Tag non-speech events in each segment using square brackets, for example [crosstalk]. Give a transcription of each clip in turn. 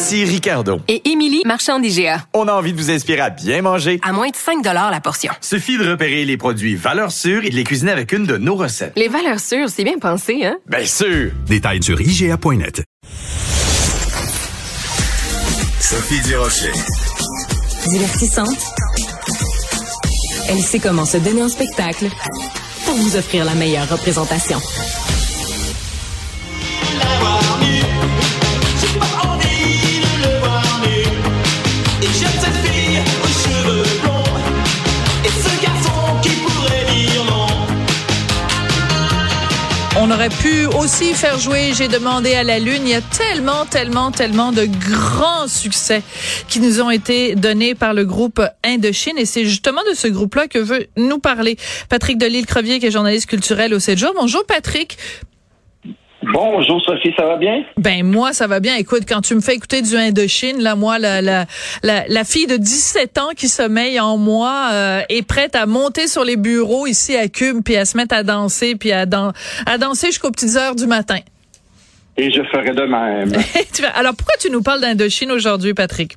Ici Ricardo. Et Émilie, marchand d'IGA. On a envie de vous inspirer à bien manger. À moins de 5 la portion. Suffit de repérer les produits valeurs sûres et de les cuisiner avec une de nos recettes. Les valeurs sûres, c'est bien pensé, hein? Bien sûr! Détails sur IGA.net. Sophie Durocher. Divertissante. Elle sait comment se donner un spectacle pour vous offrir la meilleure représentation. Aurait pu aussi faire jouer J'ai demandé à la Lune. Il y a tellement, tellement, tellement de grands succès qui nous ont été donnés par le groupe Indochine. Et c'est justement de ce groupe-là que veut nous parler Patrick Delisle-Crevier, qui est journaliste culturel au 7 jours. Bonjour Patrick. Bonjour Sophie, ça va bien? Ben moi, ça va bien. Écoute, quand tu me fais écouter du Indochine, là, moi, la, la, la, fille de 17 ans qui sommeille en moi euh, est prête à monter sur les bureaux ici à Cube, puis à se mettre à danser, puis à, à danser jusqu'aux petites heures du matin. Et je ferai de même. [laughs] Alors, pourquoi tu nous parles d'Indochine aujourd'hui, Patrick?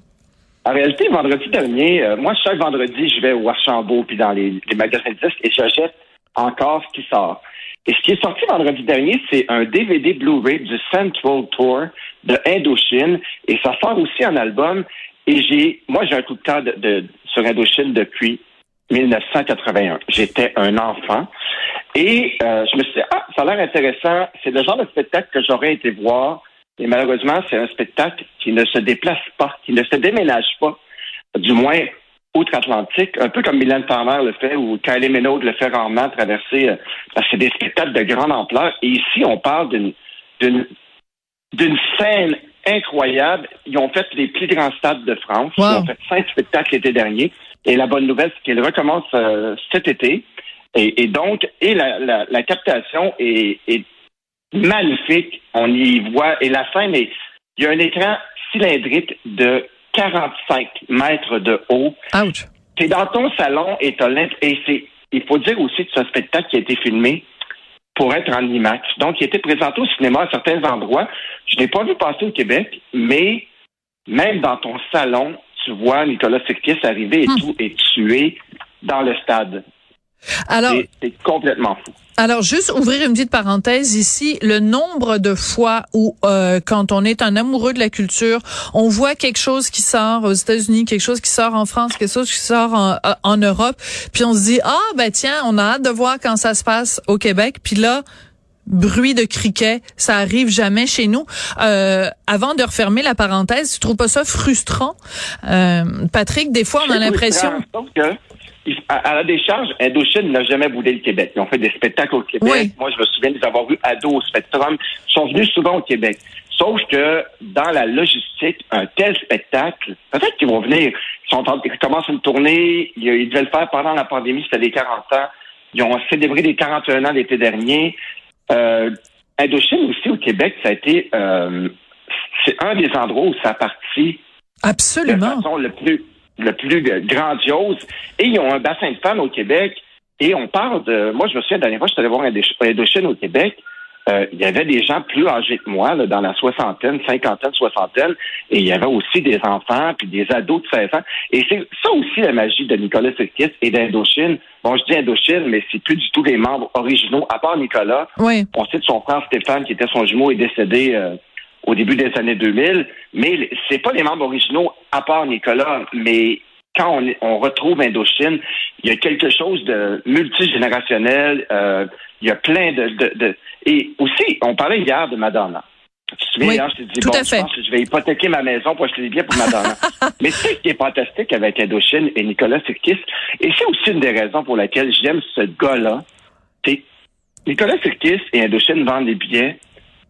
En réalité, vendredi dernier, euh, moi, chaque vendredi, je vais au Archambault puis dans les, les magasins de disques et j'achète encore ce qui sort. Et ce qui est sorti vendredi dernier, c'est un DVD Blu-ray du Central Tour de Indochine. Et ça sort aussi en album. Et j'ai, moi, j'ai un coup de cœur de, sur Indochine depuis 1981. J'étais un enfant. Et euh, je me suis dit, ah, ça a l'air intéressant. C'est le genre de spectacle que j'aurais été voir. Et malheureusement, c'est un spectacle qui ne se déplace pas, qui ne se déménage pas. Du moins, outre-Atlantique, un peu comme Mylène Farmer le fait ou Kylie Minogue le fait rarement traverser, euh, parce que c'est des spectacles de grande ampleur. Et ici, on parle d'une d'une scène incroyable. Ils ont fait les plus grands stades de France. Ils ont fait cinq spectacles l'été dernier. Et la bonne nouvelle, c'est qu'ils recommencent euh, cet été. Et, donc, et la, la, la captation est, est, magnifique. On y voit. Et la scène est. Il y a un écran cylindrique de 45 mètres de haut. Ouch. C'est dans ton salon et et c'est, il faut dire aussi que c'est un spectacle qui a été filmé pour être en IMAX. Donc, il était présenté au cinéma à certains endroits. Je n'ai pas vu passer au Québec, mais même dans ton salon, tu vois Nicolas Sirkis arriver et hmm. tout est tué dans le stade. Alors, c'est complètement fou. Alors, juste ouvrir une petite parenthèse ici, le nombre de fois où, euh, quand on est un amoureux de la culture, on voit quelque chose qui sort aux États-Unis, quelque chose qui sort en France, quelque chose qui sort en, euh, en Europe, puis on se dit, ah, ben tiens, on a hâte de voir quand ça se passe au Québec, puis là, bruit de criquet, ça arrive jamais chez nous. Euh, avant de refermer la parenthèse, tu trouves pas ça frustrant, euh, Patrick Des fois, on a l'impression à, la décharge, Indochine n'a jamais boudé le Québec. Ils ont fait des spectacles au Québec. Moi, je me souviens de les avoir vus ados au Spectrum. Ils sont venus souvent au Québec. Sauf que dans la logistique, un tel spectacle, peut-être qu'ils vont venir. Ils, sont ils commencent une tournée. Ils, devaient le faire pendant la pandémie, c'était les 40 ans. Ils ont célébré les 41 ans l'été dernier. Euh, Indochine aussi au Québec, ça a été euh, c'est un des endroits où ça a parti Absolument. de façon le plus le plus grandiose. Et ils ont un bassin de fans au Québec. Et on parle de. Moi, je me souviens, la dernière fois, je suis allé voir Indochine au Québec. Euh, il y avait des gens plus âgés que moi, là, dans la soixantaine, cinquantaine, soixantaine, et il y avait aussi des enfants, puis des ados de 16 ans. Et c'est ça aussi la magie de Nicolas Sirkis et d'Indochine. Bon, je dis Indochine, mais c'est plus du tout les membres originaux, à part Nicolas. Oui. On sait de son frère Stéphane, qui était son jumeau, est décédé euh, au début des années 2000, mais c'est pas les membres originaux à part Nicolas, mais quand on, retrouve Indochine, il y a quelque chose de multigénérationnel, euh, il y a plein de, de, Et aussi, on parlait hier de Madonna. Tu te souviens, je dit, bon, je pense que je vais hypothéquer ma maison pour acheter des billets pour Madonna. [laughs] Mais c'est ce qui est fantastique avec Indochine et Nicolas Sirkis, et c'est aussi une des raisons pour lesquelles j'aime ce gars-là, c'est Nicolas Sirkis et Indochine vendent des billets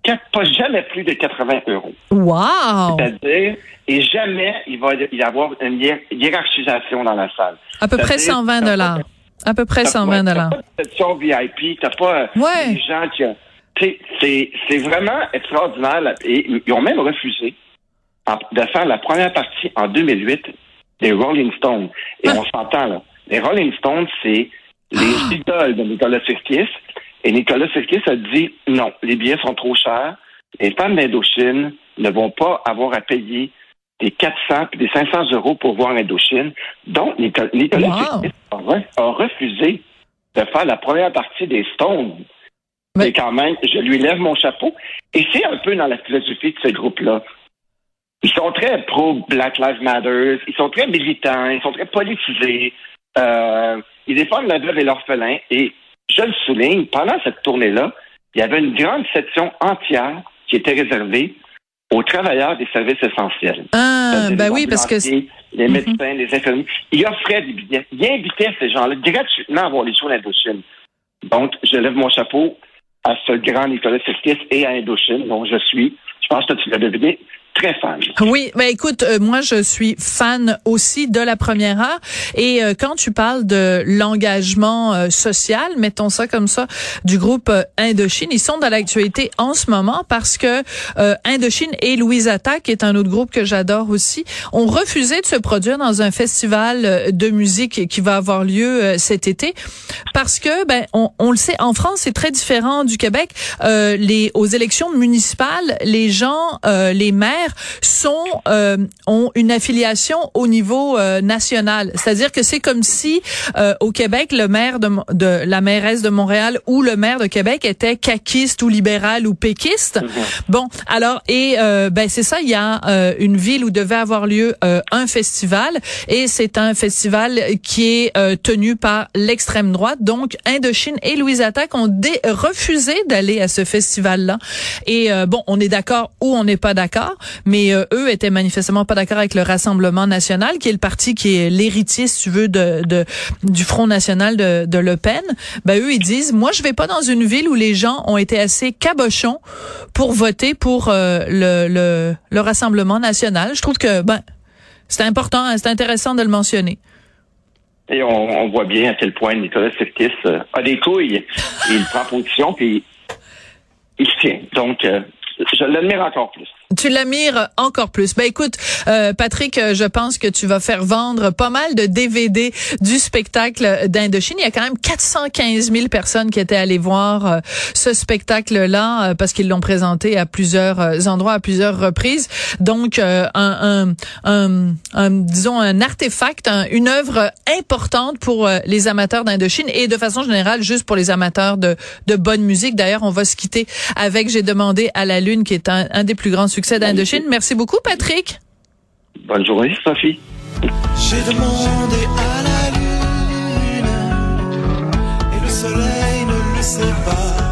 pas jamais plus de 80 euros. Wow! C'est-à-dire, et jamais il va y avoir une hiérarchisation dans la salle. À peu près 120 dollars. À peu près 120 dollars. T'as pas de section VIP, t'as pas ouais. des gens qui... C'est, c'est vraiment extraordinaire. Et ils ont même refusé de faire la première partie en 2008 des Rolling Stones. Et on s'entend là. Les Rolling Stones, c'est les ah! idoles de Nicolas Sirkis. Et Nicolas Sirkis a dit non, les billets sont trop chers. Les femmes d'Indochine ne vont pas avoir à payer des 400 puis des 500 euros pour voir Indochine. Donc, Nicolas, Sirkis a, refusé de faire la première partie des Stones. Mais quand même, je lui lève mon chapeau. Et c'est un peu dans la philosophie de ce groupe-là. Ils sont très pro Black Lives Matter, ils sont très militants, ils sont très politisés. Euh, ils défendent la veuve et l'orphelin. Et je le souligne, pendant cette tournée-là, il y avait une grande section entière qui était réservée aux travailleurs des services essentiels. Ah, ben oui, parce que... Les mhm. médecins, les infirmiers. Ils offraient des billets. Ils invitaient ces gens-là gratuitement à voir les shows d'Indochine. Donc, je lève mon chapeau à ce grand Nicolas Sirkis et à Indochine, dont je suis, je pense que tu l'as deviné, Oui, ben écoute, euh, moi je suis fan aussi de la première heure. Et euh, quand tu parles de l'engagement euh, social, mettons ça comme ça, du groupe Indochine, ils sont dans l'actualité en ce moment parce que Indochine et Louise Attaque, qui est un autre groupe que j'adore aussi, ont refusé de se produire dans un festival de musique qui va avoir lieu cet été. Parce que ben on, on le sait en France c'est très différent du Québec. les aux élections municipales, les gens, les maires sont euh, ont une affiliation au niveau euh, national. C'est-à-dire que c'est comme si euh, au Québec le maire de, de, la mairesse de Montréal ou le maire de Québec était caquiste ou libéral ou péquiste. Mhm. Bon, alors et ben c'est ça, il y a une ville où devait avoir lieu un festival et c'est un festival qui est tenu par l'extrême droite. Donc Indochine et Louise Attaque ont refusé d'aller à ce festival-là. Et bon, on est d'accord ou on n'est pas d'accord, mais euh, eux étaient manifestement pas d'accord avec le Rassemblement national, qui est le parti qui est l'héritier, si tu veux, de, de, du Front national de, de Le Pen. Ben eux, ils disent, moi, je vais pas dans une ville où les gens ont été assez cabochons pour voter pour euh, le, le, le Rassemblement national. Je trouve que ben c'est important, hein, c'est intéressant de le mentionner. Et on, voit bien à quel point Nicolas Sirkis euh, a des couilles. il prend position, puis il tient. Donc, je l'admire encore plus. Tu l'admires encore plus. Ben écoute, euh, Patrick, euh, je pense que tu vas faire vendre pas mal de DVD du spectacle d'Indochine. Il y a quand même 415 000 personnes qui étaient allées voir euh, ce spectacle-là parce qu'ils l'ont présenté à plusieurs endroits, à plusieurs reprises. Donc, un, un, un, disons, un artefact, une œuvre importante pour les amateurs d'Indochine et de façon générale, juste pour les amateurs de, de bonne musique. D'ailleurs, on va se quitter avec J'ai demandé à la Lune, qui est un, un des plus grands succès succès d'Indochine. Merci beaucoup, Patrick. Bonne journée, Sophie. J'ai demandé à la lune et le soleil ne le sait pas.